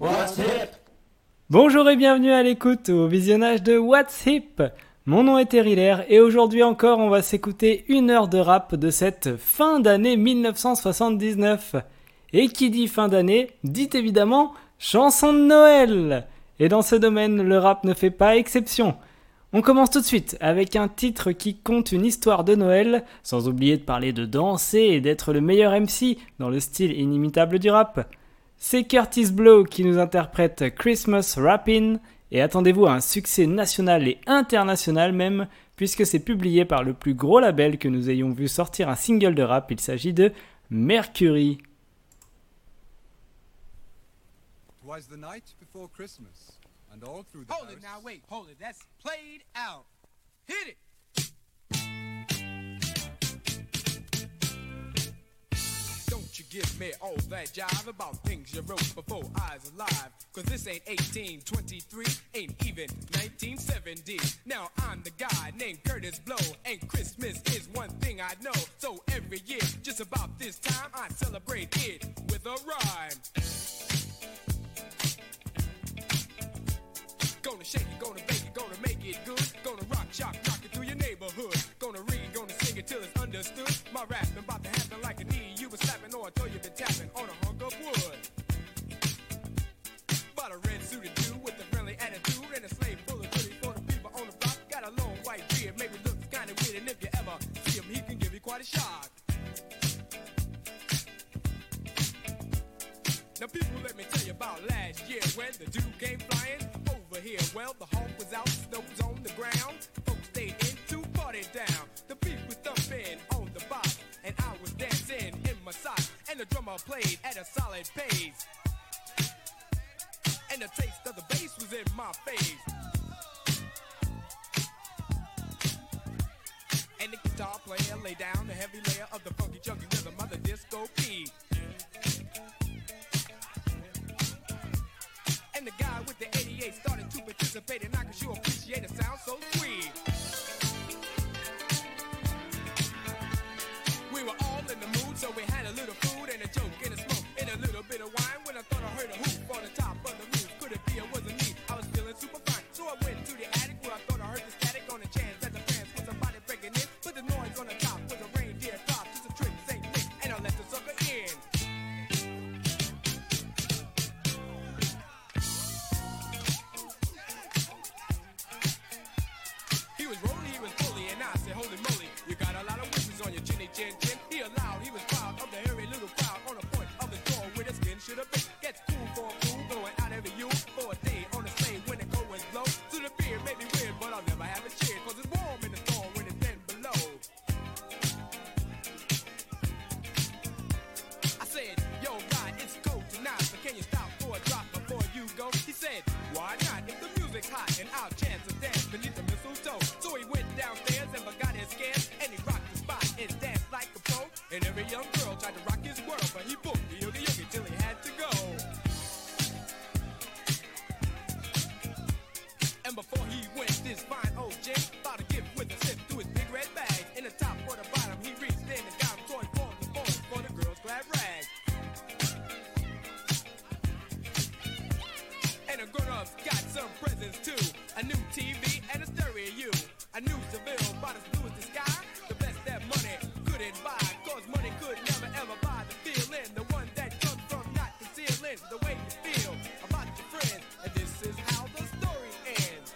What's Hip? Bonjour et bienvenue à l'écoute au visionnage de What's Hip? Mon nom est Terrilaire et aujourd'hui encore on va s'écouter une heure de rap de cette fin d'année 1979. Et qui dit fin d'année dit évidemment chanson de Noël. Et dans ce domaine, le rap ne fait pas exception. On commence tout de suite avec un titre qui compte une histoire de Noël, sans oublier de parler de danser et d'être le meilleur MC dans le style inimitable du rap. C'est Curtis Blow qui nous interprète Christmas Rappin' et attendez-vous à un succès national et international même, puisque c'est publié par le plus gros label que nous ayons vu sortir un single de rap, il s'agit de Mercury. Twas the night before Christmas, and all through the Hold it house- now, wait, hold it. That's played out. Hit it. Give me all that jive about things you wrote before I was alive. Cause this ain't 1823, ain't even 1970. Now I'm the guy named Kurtis Blow, and Christmas is one thing I know. So every year, just about this time, I celebrate it with a rhyme. Gonna shake it, gonna bake it, gonna make it good. Gonna rock, shock, rock it through your neighborhood. Gonna read, gonna sing it till it's understood. My rapping about to happen quite a shock. Now people, let me tell you about last year when the dude came flying over here. Well, the home was out, snow was on the ground. Folks stayed in to party down. The beat was thumping on the box, and I was dancing in my socks. And the drummer played at a solid pace. And the taste of the bass was in my face. And the guitar player lay down the heavy layer of the funky chunky rhythm of the disco beat. And the guy with the 88 started to participate, and I can sure appreciate it sound so sweet. We were all in the mood, so we had some presents too. A new TV and a stereo. A new Seville, about as blue as the sky. The best that money couldn't buy. Cause money could never ever buy the feeling. The one that comes from not concealing the way you feel about your friends. And this is how the story ends.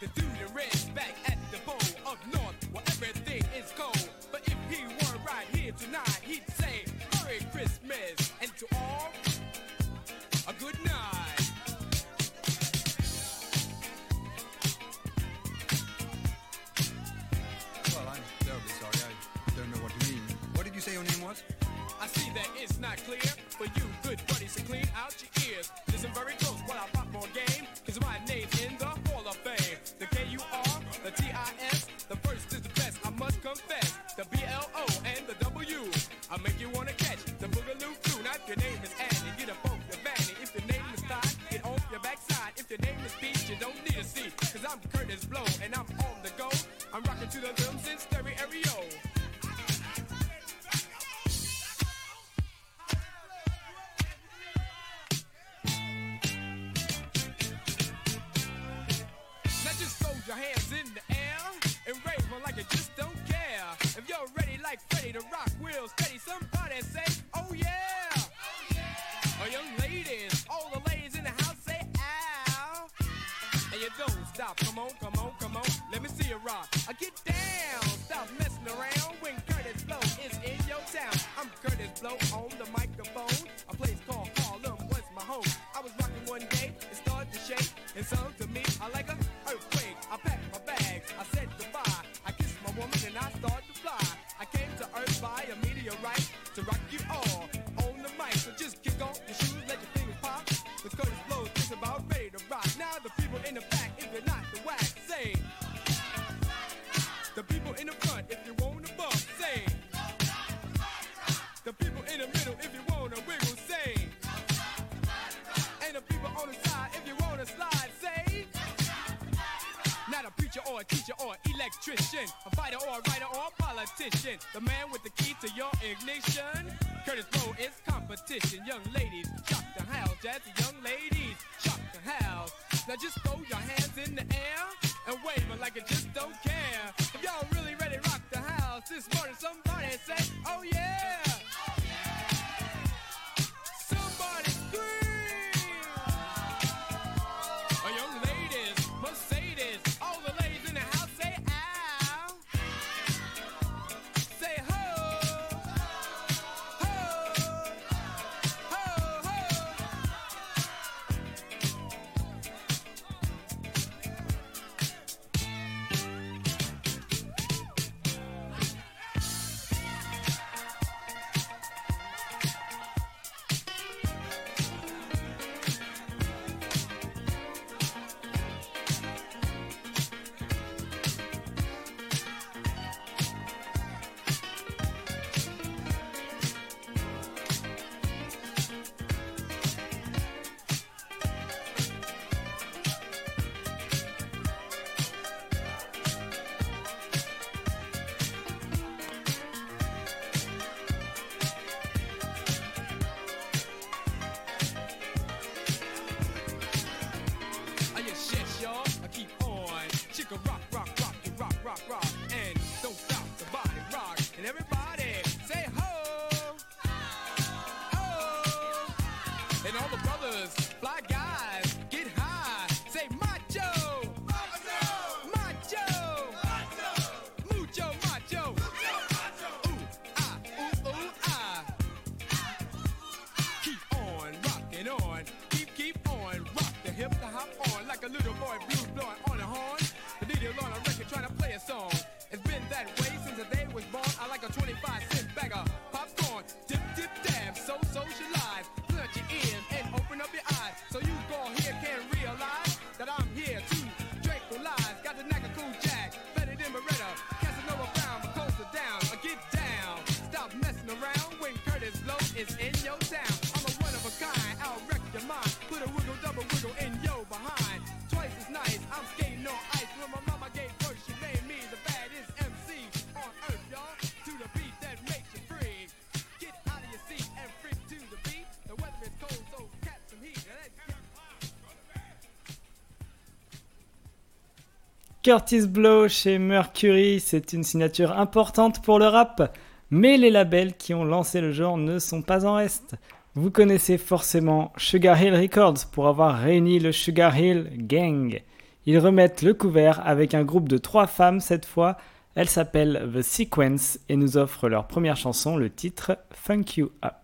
The dude in red back at the pole up north where everything is cold. But if he were right here tonight, he'd say Merry Christmas clear for you, good buddies, to clean out your ears. insult to me. I like a Curtis Blow chez Mercury, c'est une signature importante pour le rap, mais les labels qui ont lancé le genre ne sont pas en reste. Vous connaissez forcément Sugar Hill Records pour avoir réuni le Sugar Hill Gang. Ils remettent le couvert avec un groupe de trois femmes cette fois. Elles s'appellent The Sequence et nous offrent leur première chanson, le titre Funk You Up.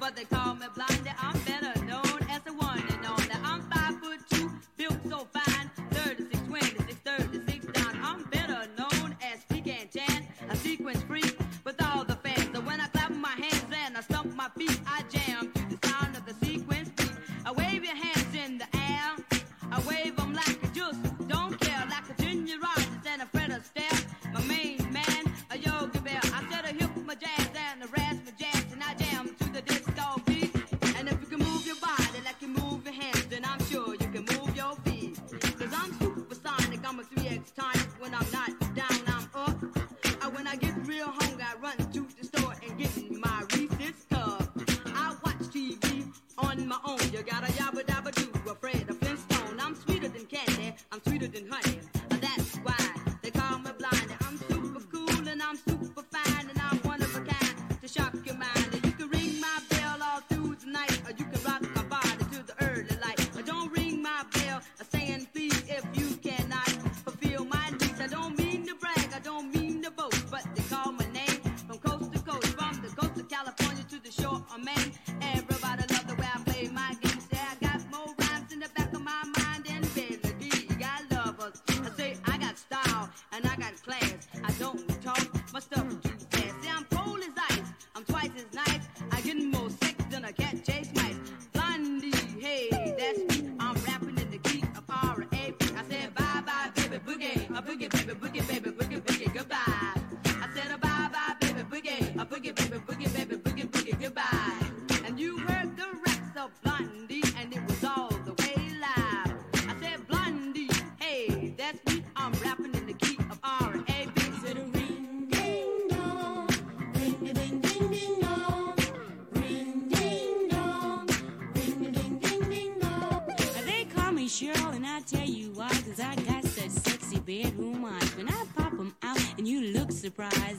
But they call bedroom watch when I pop 'em out and you look surprised.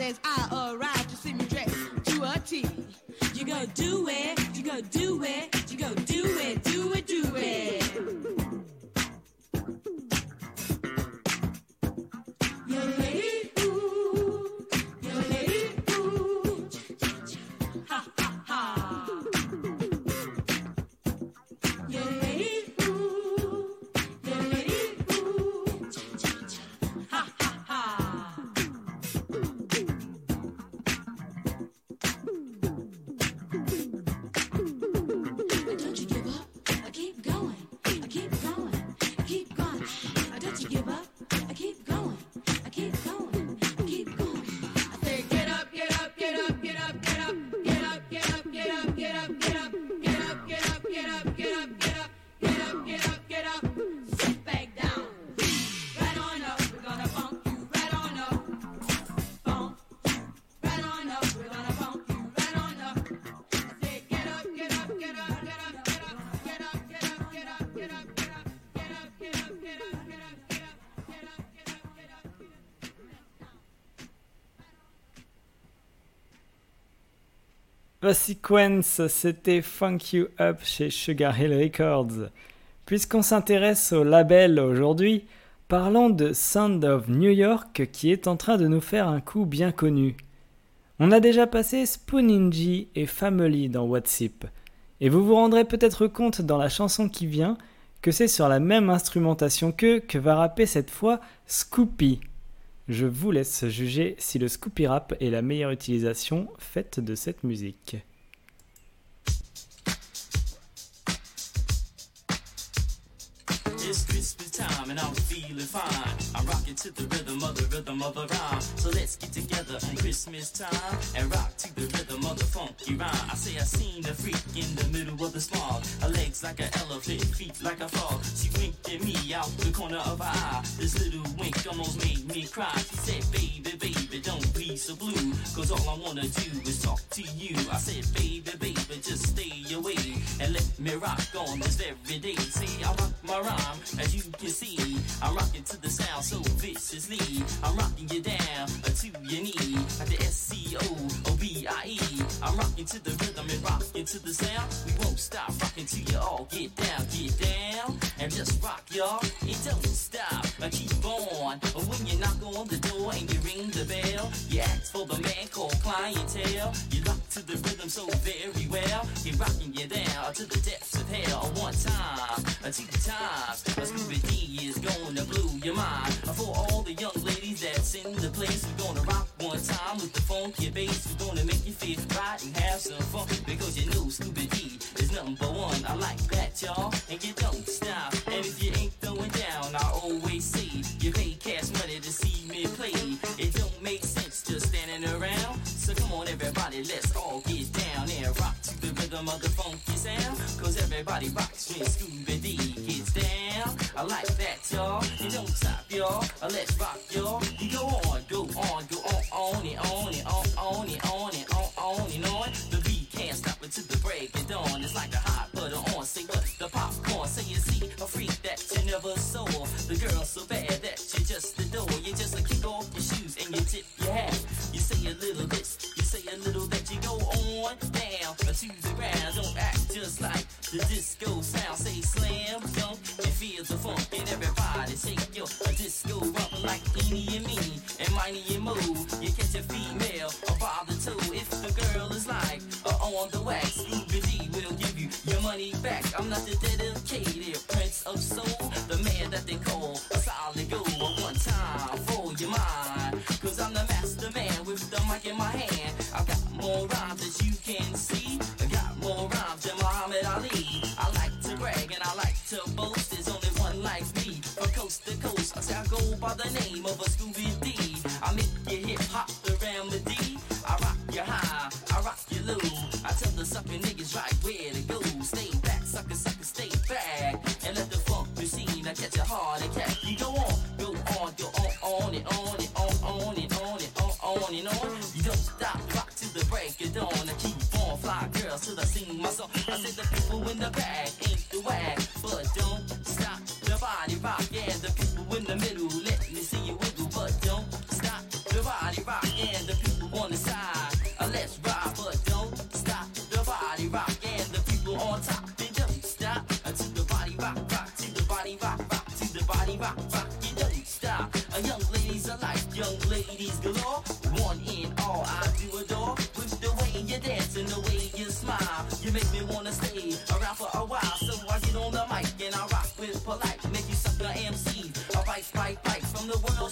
as I arrive. to see me dressed to a T. You gonna do it. La Sequence, c'était Funk You Up chez Sugar Hill Records. Puisqu'on s'intéresse au label aujourd'hui, parlons de Sound of New York qui est en train de nous faire un coup bien connu. On a déjà passé Spooninji et Family dans WhatsApp, et vous vous rendrez peut-être compte dans la chanson qui vient que c'est sur la même instrumentation que que va rapper cette fois Scoopy. Je vous laisse juger si le Scoopy Rap est la meilleure utilisation faite de cette musique. To the rhythm of the rhythm of the rhyme. So let's get together on Christmas time and rock to the rhythm of the funky rhyme. I say I seen a freak in the middle of the smog. Her legs like an elephant, feet like a frog. She winked at me out the corner of her eye. This little wink almost made me cry. She said, baby, baby, don't be so blue. Cause all I wanna do is talk to you. I said, baby, baby, just stay away and let me rock on this every day. See, I rock my rhyme, as you can see. I'm rocking to the sound so viciously. I'm rocking you down to your knee. Like the S C O O B I E. I'm rocking to the rhythm and rocking to the sound. We won't stop rocking till you all get down, get down, and just rock, y'all. It don't stop, uh, keep on. When you knock on the door and you ring the bell, you ask for the man called clientele. You rock to the rhythm so very well. You're rocking you down to the depths of hell. One time, uh, two times, uh, Scooby D is gonna blow your mind. For all the young ladies that's in the place, we're gonna rock one time with the funky bass. We're gonna make you feel right and have some fun because you know Scooby D is number one. I like that, y'all, and you don't stop. Everybody, let's all get down and rock to the rhythm of the funky sound. Cause everybody rocks when Scooby D gets down. I like that, y'all. You don't stop, y'all. Let's rock, y'all. You go on, go on, go on, on and on and on on and on,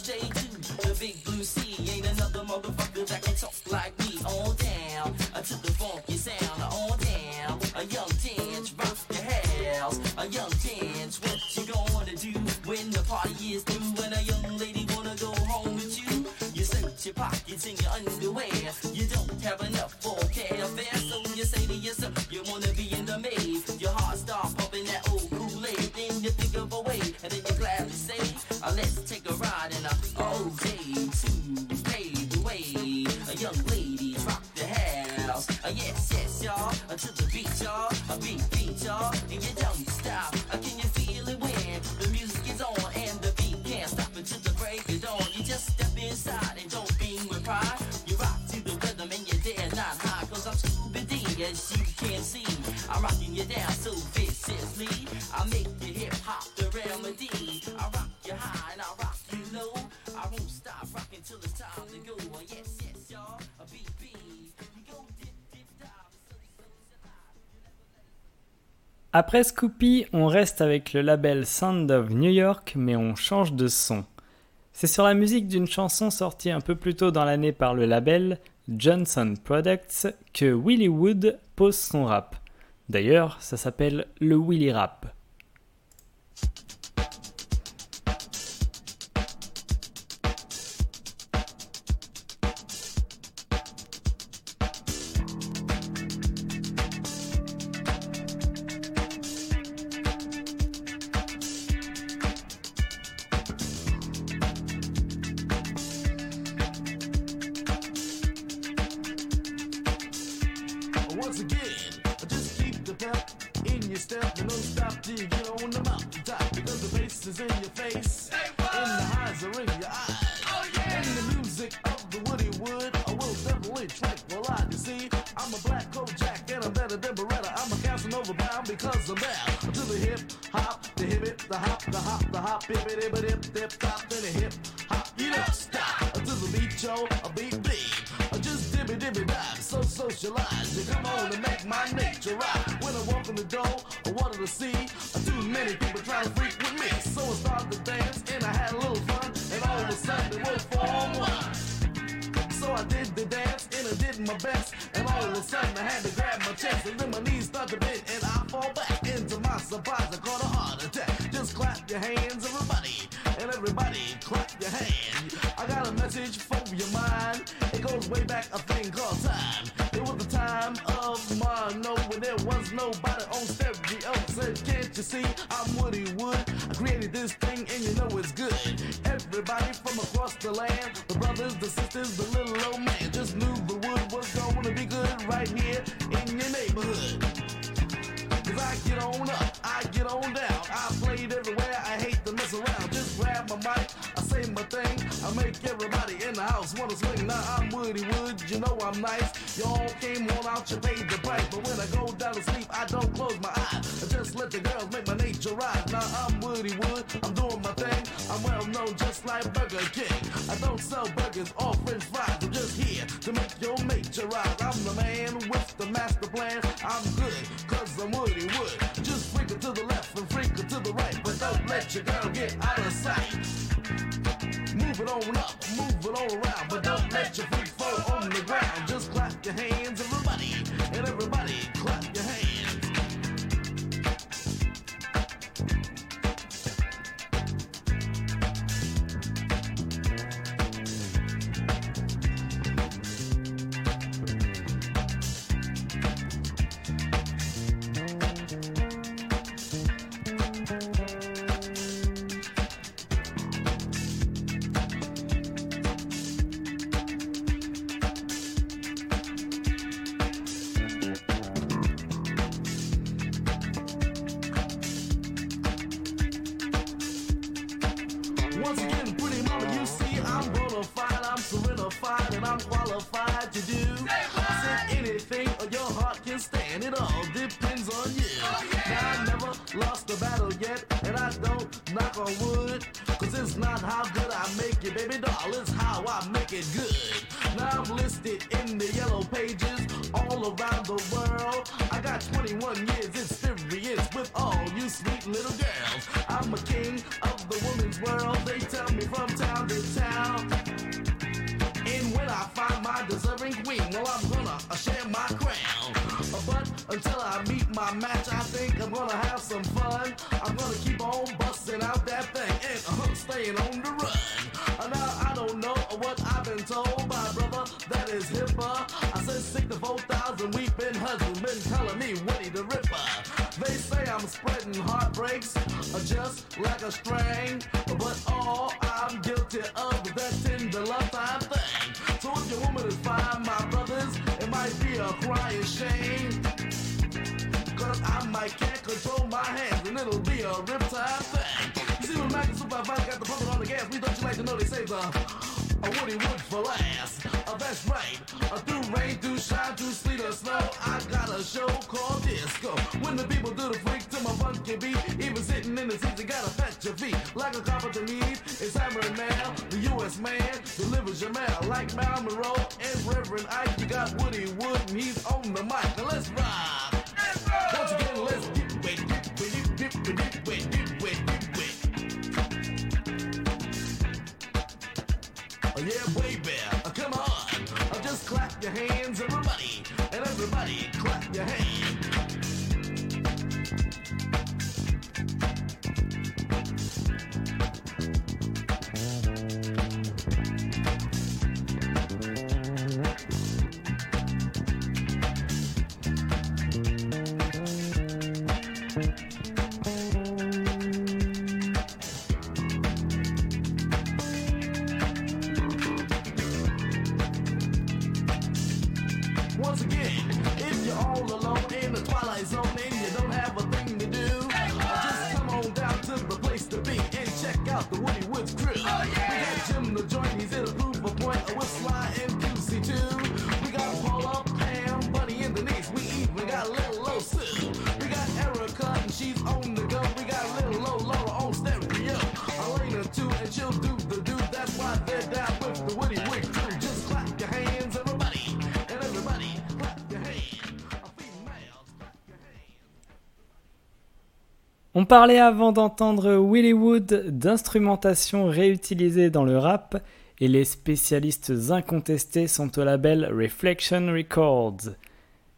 the big blue sea. Ain't another motherfucker that can talk like me. On down uh, to the funky sound. On down, a young dance, rock the house. A young dance, what you gonna do when the party is through? When a young lady wanna go home with you? You search your pockets and your underwear. Après Scoopy, on reste avec le label Sound of New York, mais on change de son. C'est sur la musique d'une chanson sortie un peu plus tôt dans l'année par le label Johnson Products que Willie Wood pose son rap. D'ailleurs, ça s'appelle le Willie Rap. Just keep the pep in your step and don't stop till you get on the mountaintop because the bass is in your face and the highs are in your eyes. Oh, yeah. And the music of the Woody Wood I will definitely tranquilize. You see, I'm a black Kojak and I'm better than Baretta. I'm a Casanova bound because I'm bound to the hip hop, the hip it, the hop, the hop, the hop, hip it, hip it, hip, hip, hop, then the hip hop. You don't stop to the beat, yo, did my best. And all of a sudden I had to grab my chest. And then my knees start to bend and I fall back. Into my surprise, I caught a heart attack. Just clap your hands, everybody. And everybody clap your hand. I got a message for your mind. It goes way back a thing called time. It was the time of mono when there was nobody on stereo. Said, can't you see I'm Woody Wood? I created this thing and you know it's good. Everybody from across the land, the brothers, the sisters, the little old man neighborhood. Cause I get on up, I get on down. I played everywhere, I hate to mess around. Just grab my mic, I say my thing. I make everybody in the house wanna swing. Now I'm Woody Wood, you know I'm nice. Y'all came on out, you paid the price. But when I go down to sleep, I don't close my eyes. I just let the girls make my nature rise. Now I'm Woody Wood, I'm doing my thing. I'm well known just like Burger King. I don't sell burgers or french fries. I'm just here to make your nature rise. I'm the man with the master plan. I'm good, Woody Wood. Just freak it to the left and freak it to the right. But don't let your girl get out of sight. Move it on up, move it all around. But don't let your feet fall on the ground. Just clap your hands, I can't control my hands and it'll be a riptide thing. You see when Mac and Super Five got the pumping on the gas, we don't you like to know they say the a Woody Wood for last. Uh, that's right. Uh, through rain, through shine, through sleet or snow, I got a show called Disco. When the people do the freak to my funky beat, even sitting in the seats, you gotta fetch your feet. Like a carpenter needs, it's hammering now. The U.S. man delivers your mail. Like Mal Monroe and Reverend Ike, you got Woody Wood and he's on the mic. Parlait avant d'entendre Willie Wood d'instrumentation réutilisée dans le rap et les spécialistes incontestés sont au label Reflection Records.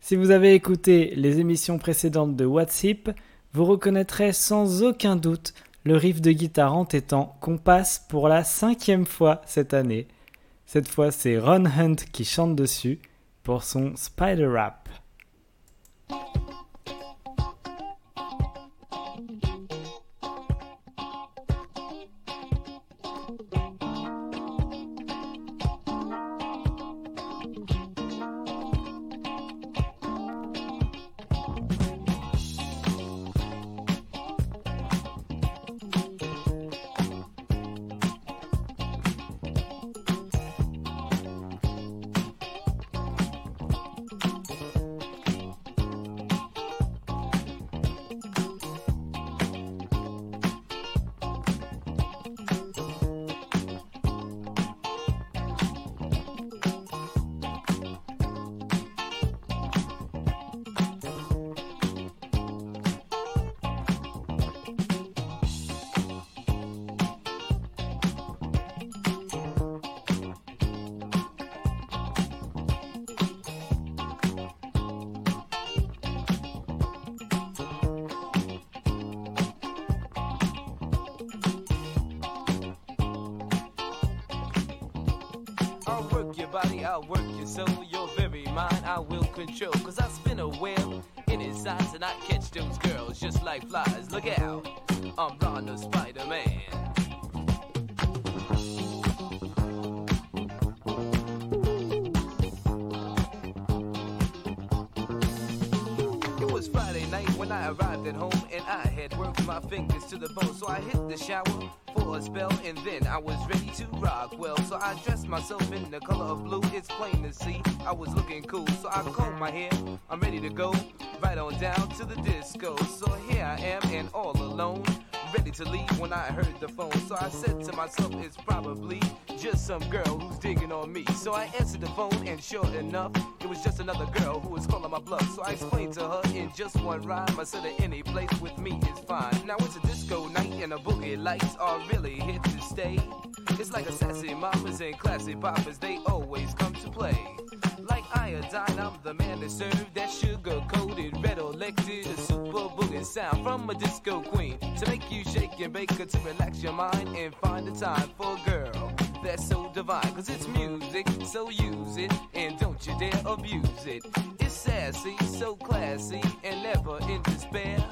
Si vous avez écouté les émissions précédentes de What's Hip, vous reconnaîtrez sans aucun doute le riff de guitare entêtant qu'on passe pour la cinquième fois cette année. Cette fois, c'est Ron Hunt qui chante dessus pour son Spider Rap. Night when I arrived at home and I had worked my fingers to the bone. So I hit the shower for a spell and then I was ready to rock. Well, so I dressed myself in the color of blue. It's plain to see I was looking cool. So I combed my hair. I'm ready to go right on down to the disco. So here I am and all alone. Ready to leave when I heard the phone. So I said to myself, it's probably just some girl who's digging on me. So I answered the phone, and sure enough, it was just another girl who was calling my bluff. So I explained to her in just one rhyme. I said that any place with me is fine. Now it's a disco night, and the boogie lights are really here to stay. It's like a sassy mamas and classy poppers, they always come to play. Iodine, I'm the man that served that sugar coated, red elected, a super boogie sound from a disco queen to make you shake and bake to relax your mind and find the time for a girl that's so divine. Cause it's music, so use it and don't you dare abuse it. It's sassy, so classy, and never in despair.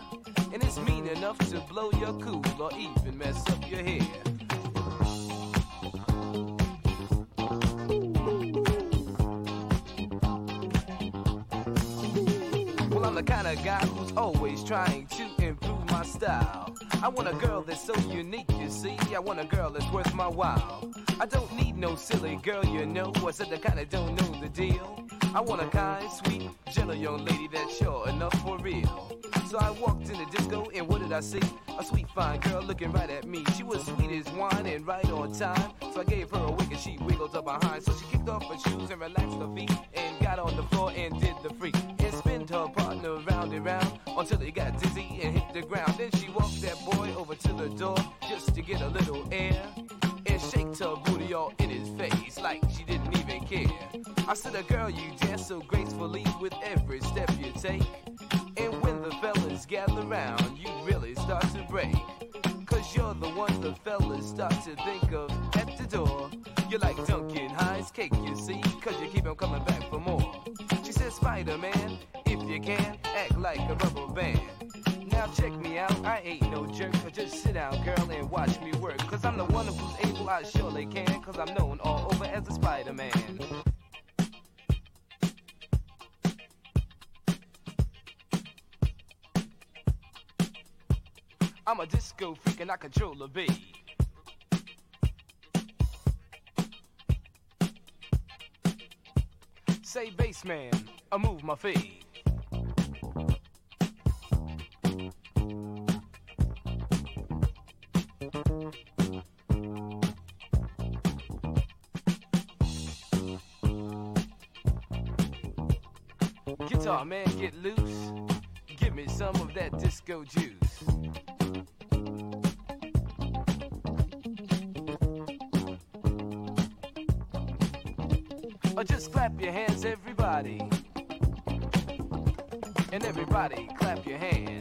And it's mean enough to blow your cool or even mess up your hair. Kind of guy who's always trying to improve my style. I want a girl that's so unique, you see. I want a girl that's worth my while. I don't need no silly girl, you know. I said the kind that don't know the deal. I want a kind, sweet, gentle young lady that's sure enough for real. So I walked in the disco, and what did I see? A sweet, fine girl looking right at me. She was sweet as wine and right on time. So I gave her a wink, and she wiggled up behind. So she kicked off her shoes and relaxed her feet, and got on the floor and did the freak. Until he got dizzy and hit the ground. Then she walked that boy over to the door just to get a little air and shaked her booty all in his face like she didn't even care. I said, a girl, you dance so gracefully with every step you take. And when the fellas gather round, you really start to break. Cause you're the one the fellas start to think of at the door. You're like Duncan Hines cake, you see, cause you keep 'em coming back for more. She said, Spider Man, you can, act like a rubber band. Now check me out, I ain't no jerk, but just sit down, girl, and watch me work. Cause I'm the one who's able, I surely can, cause I'm known all over as a Spider Man. I'm a disco freak and I control the beat. Say bass man, I move my feet. Go Jews. Or just clap your hands, everybody. And everybody, clap your hands.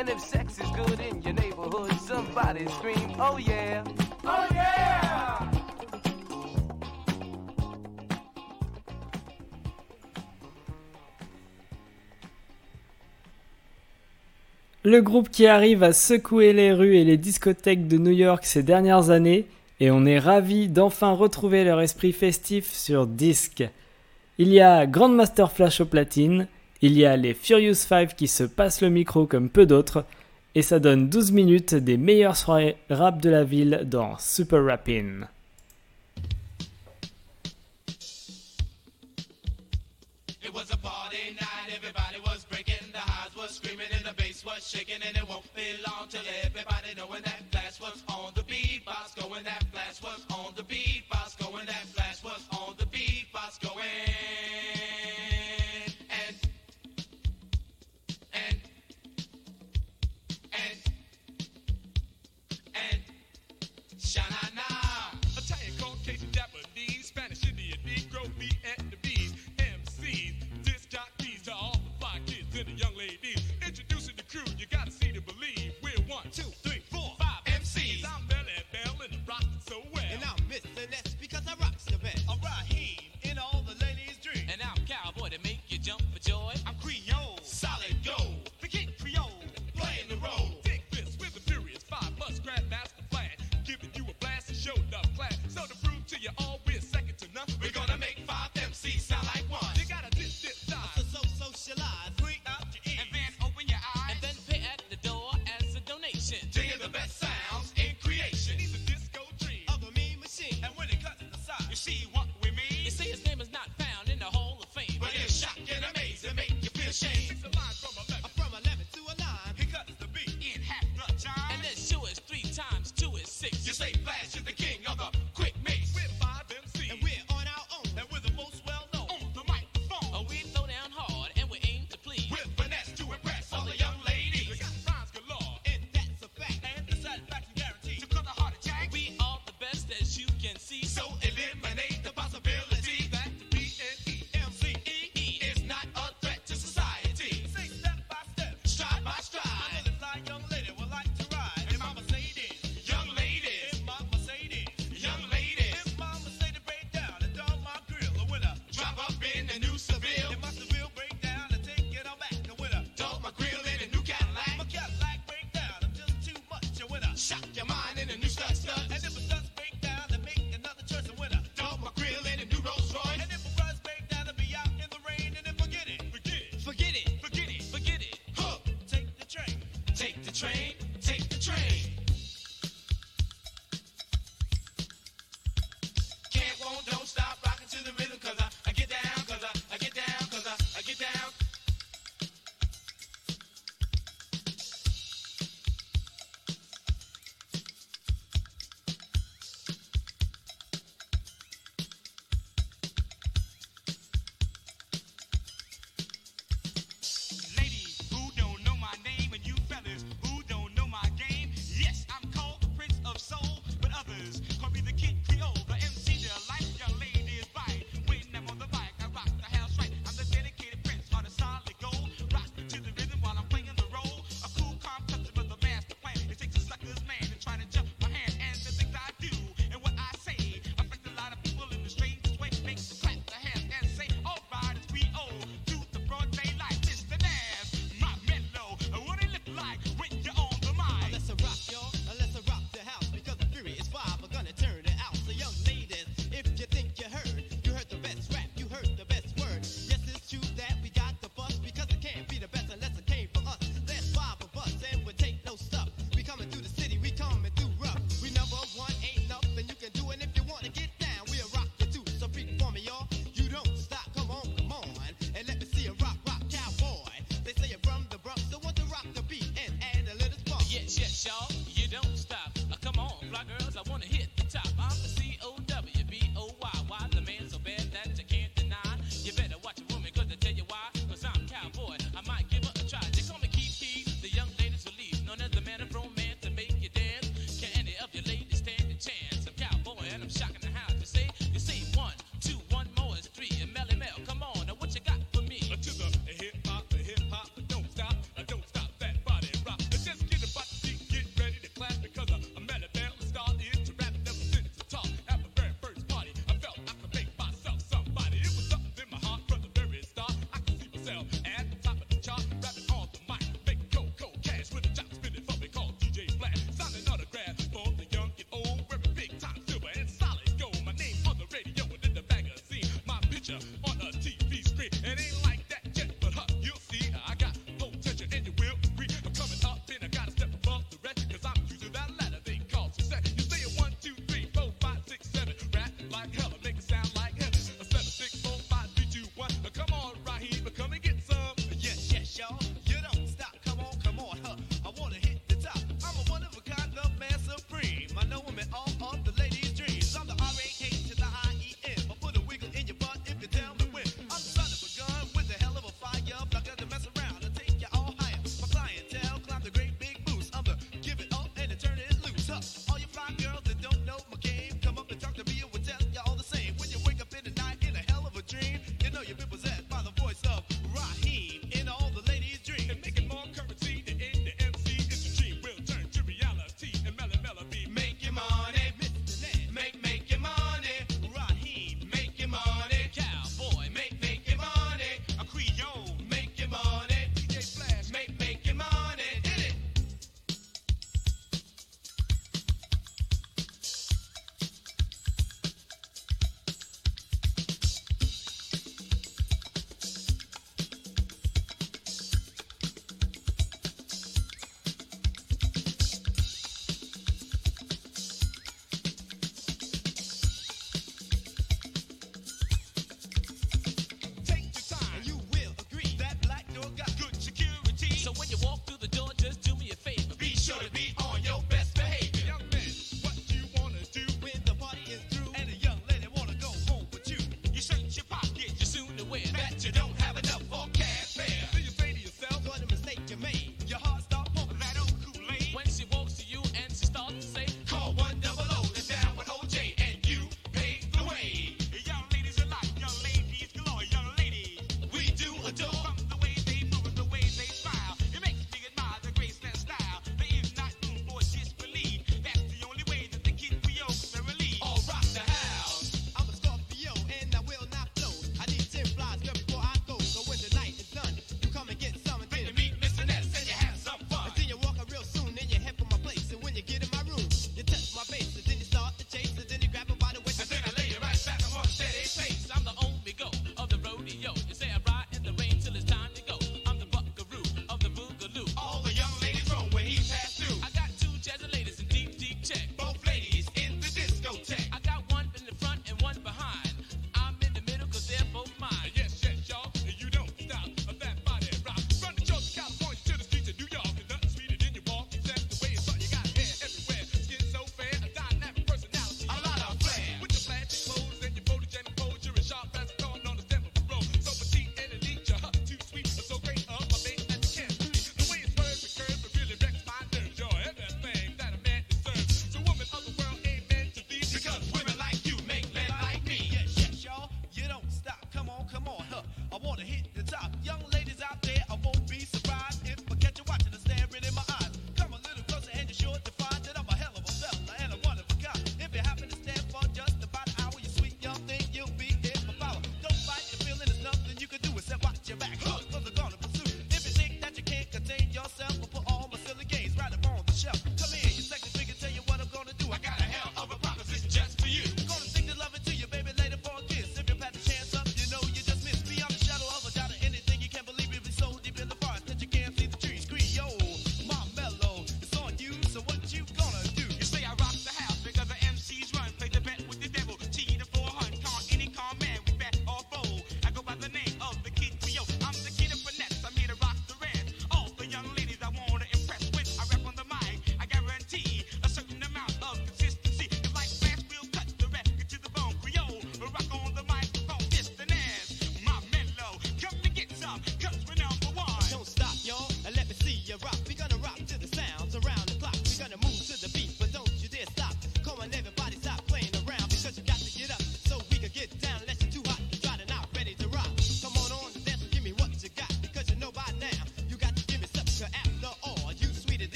And if sex is good in your neighborhood, somebody scream, oh yeah, oh yeah! Le groupe qui arrive à secouer les rues et les discothèques de New York ces dernières années, et on est ravi d'enfin retrouver leur esprit festif sur disque. Il y a Grandmaster Flash au platine, il y a les Furious Five qui se passent le micro comme peu d'autres, et ça donne 12 minutes des meilleures soirées rap de la ville dans Super Rappin'.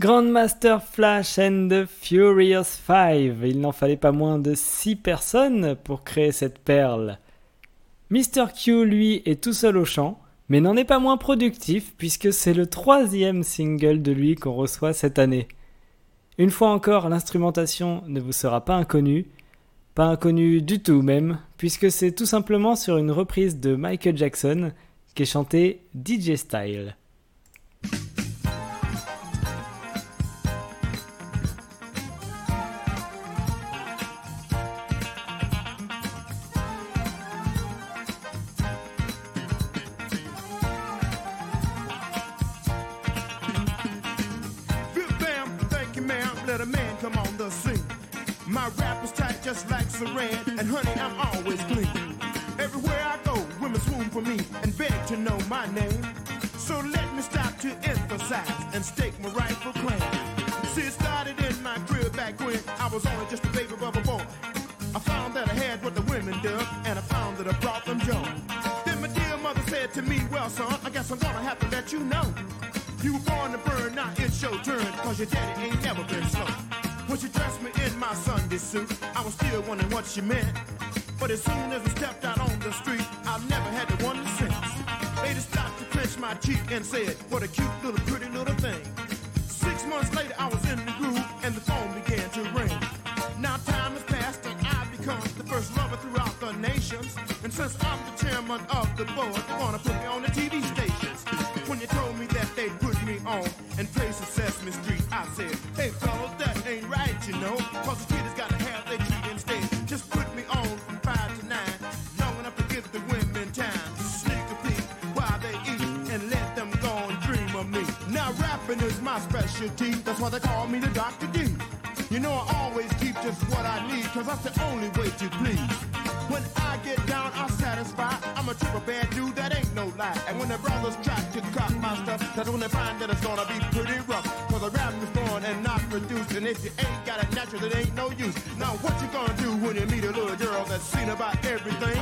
Grandmaster Flash and the Furious Five. Il n'en fallait pas moins de 6 personnes pour créer cette perle. Mr. Q, lui, est tout seul au chant, mais n'en est pas moins productif puisque c'est le troisième single de lui qu'on reçoit cette année. Une fois encore, l'instrumentation ne vous sera pas inconnue, pas inconnue du tout même, puisque c'est tout simplement sur une reprise de Michael Jackson qui est chantée DJ Style. It ain't no use. Now what you gonna do when you meet a little girl that's seen about everything?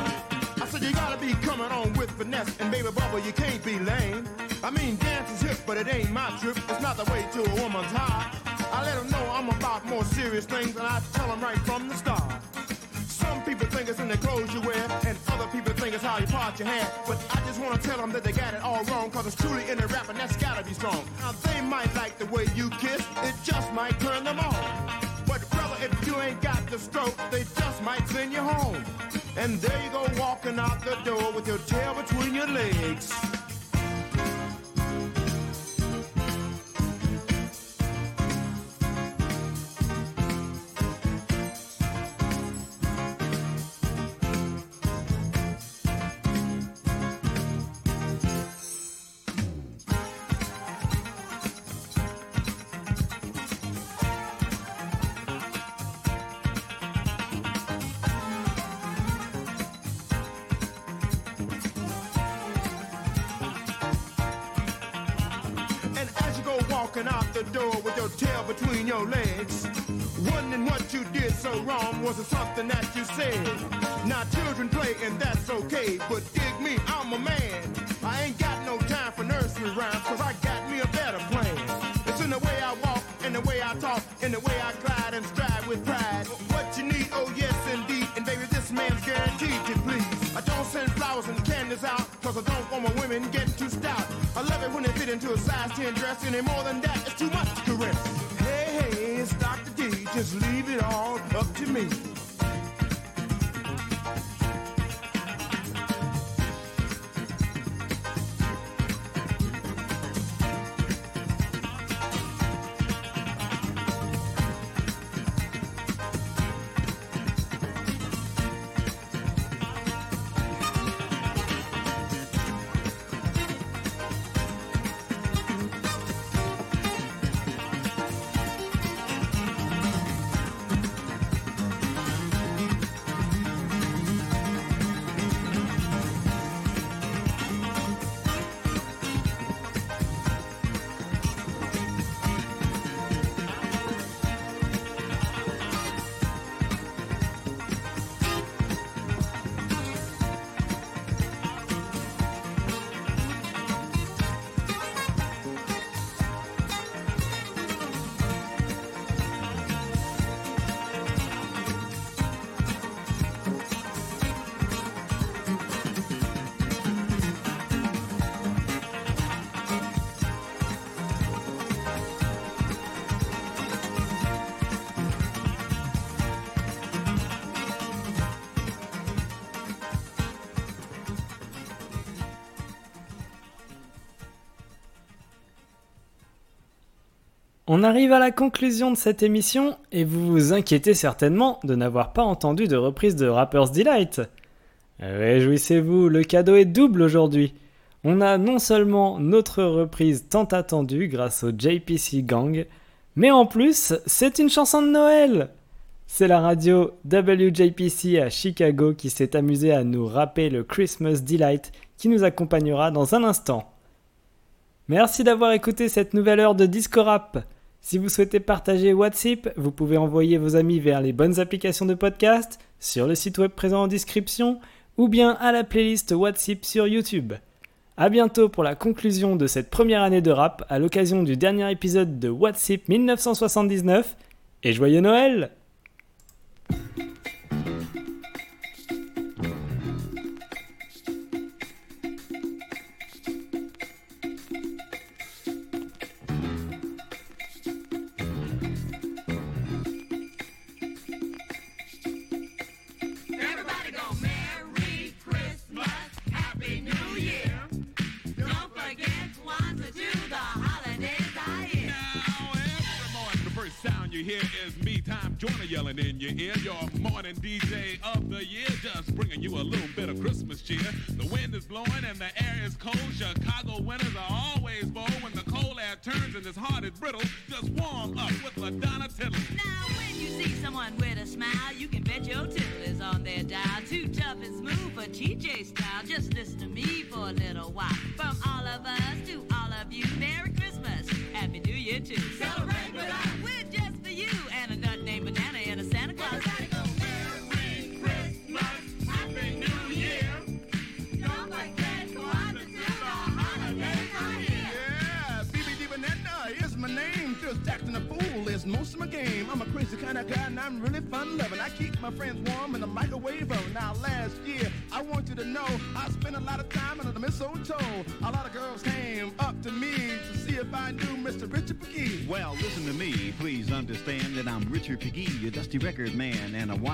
I said you gotta be coming on with finesse, and baby bubble, you can't be lame. I mean, dance is hip, but it ain't my trip. It's not the way to a woman's heart. I let them know I'm about more serious things, and I tell them right from the start. Some people think it's in the clothes you wear, and other people think it's how you part your hair. But I just wanna tell them that they got it all wrong, cause it's truly in the rap, and that's gotta be strong. Now they might like the way you kiss, it just might turn them on. If you ain't got the stroke, they just might send you home. And there you go walking out the door with your tail between your legs. Between your legs, wondering what you did so wrong, was it something that you said? Now children play and that's okay, but dig me, I'm a man. I ain't got no time for nursery rhymes, cause I got me a better plan. It's in the way I walk, in the way I talk, in the way I glide and stride with pride. What you need, oh yes indeed, and baby this man's guaranteed to please. I don't send flowers and candies out, cause I don't want my women getting too stout. I love it when they fit into a size 10 dress, any more than that, it's too much to caress. Just leave it all up to me. On arrive à la conclusion de cette émission et vous vous inquiétez certainement de n'avoir pas entendu de reprise de Rapper's Delight. Réjouissez-vous, le cadeau est double aujourd'hui. On a non seulement notre reprise tant attendue grâce au JPC Gang, mais en plus, c'est une chanson de Noël. C'est la radio WJPC à Chicago qui s'est amusée à nous rapper le Christmas Delight qui nous accompagnera dans un instant. Merci d'avoir écouté cette nouvelle heure de Disco Rap. Si vous souhaitez partager WhatsApp, vous pouvez envoyer vos amis vers les bonnes applications de podcast, sur le site web présent en description, ou bien à la playlist WhatsApp sur YouTube. A bientôt pour la conclusion de cette première année de rap à l'occasion du dernier épisode de WhatsApp 1979, et joyeux Noël!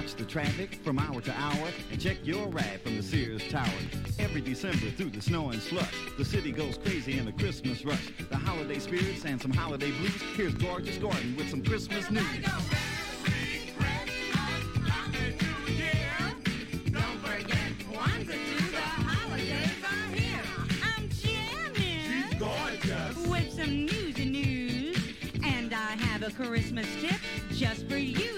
Watch the traffic from hour to hour and check your ride from the Sears Tower. Every December through the snow and slush, the city goes crazy in the Christmas rush. The holiday spirits and some holiday blues. Here's Gorgeous Gordon with some Christmas news. Don't forget Kwanzaa too, the holidays are here. I'm jamming with some newsy news, and I have a Christmas tip just for you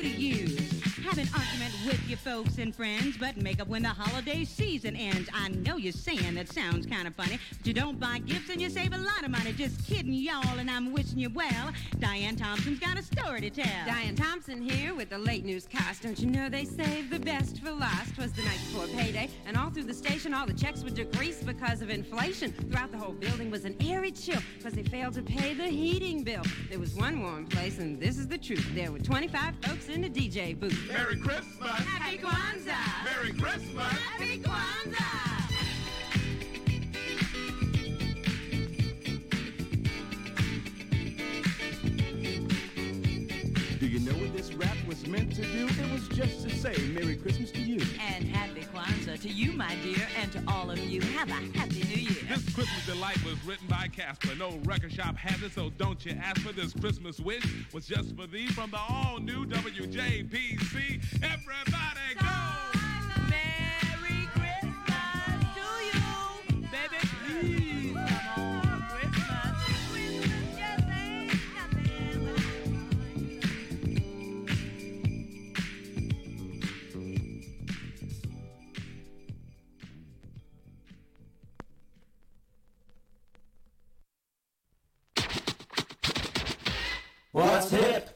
with your folks and friends, but make up when the holiday season ends. I know you're saying that sounds kind of funny, but you don't buy gifts and you save a lot of money. Just kidding, y'all, and I'm wishing you well. Diane Thompson's got a story to tell. Diane Thompson here with the late newscast. Don't you know they saved the best for last? Was the night before payday, and all through the station, all the checks were decreased because of inflation. Throughout the whole building was an airy chill because they failed to pay the heating bill. There was one warm place, and this is the truth. There were 25 folks in the DJ booth. Merry Christmas! Happy Kwanzaa! Merry Christmas! Happy Kwanzaa! This rap was meant to do? It was just to say Merry Christmas to you. And happy Kwanzaa to you, my dear, and to all of you. Have a happy new year. This Christmas Delight was written by Casper. No record shop has it, so don't you ask for this Christmas wish. Was just for thee from the all new WJPC. Everybody go! What's hip?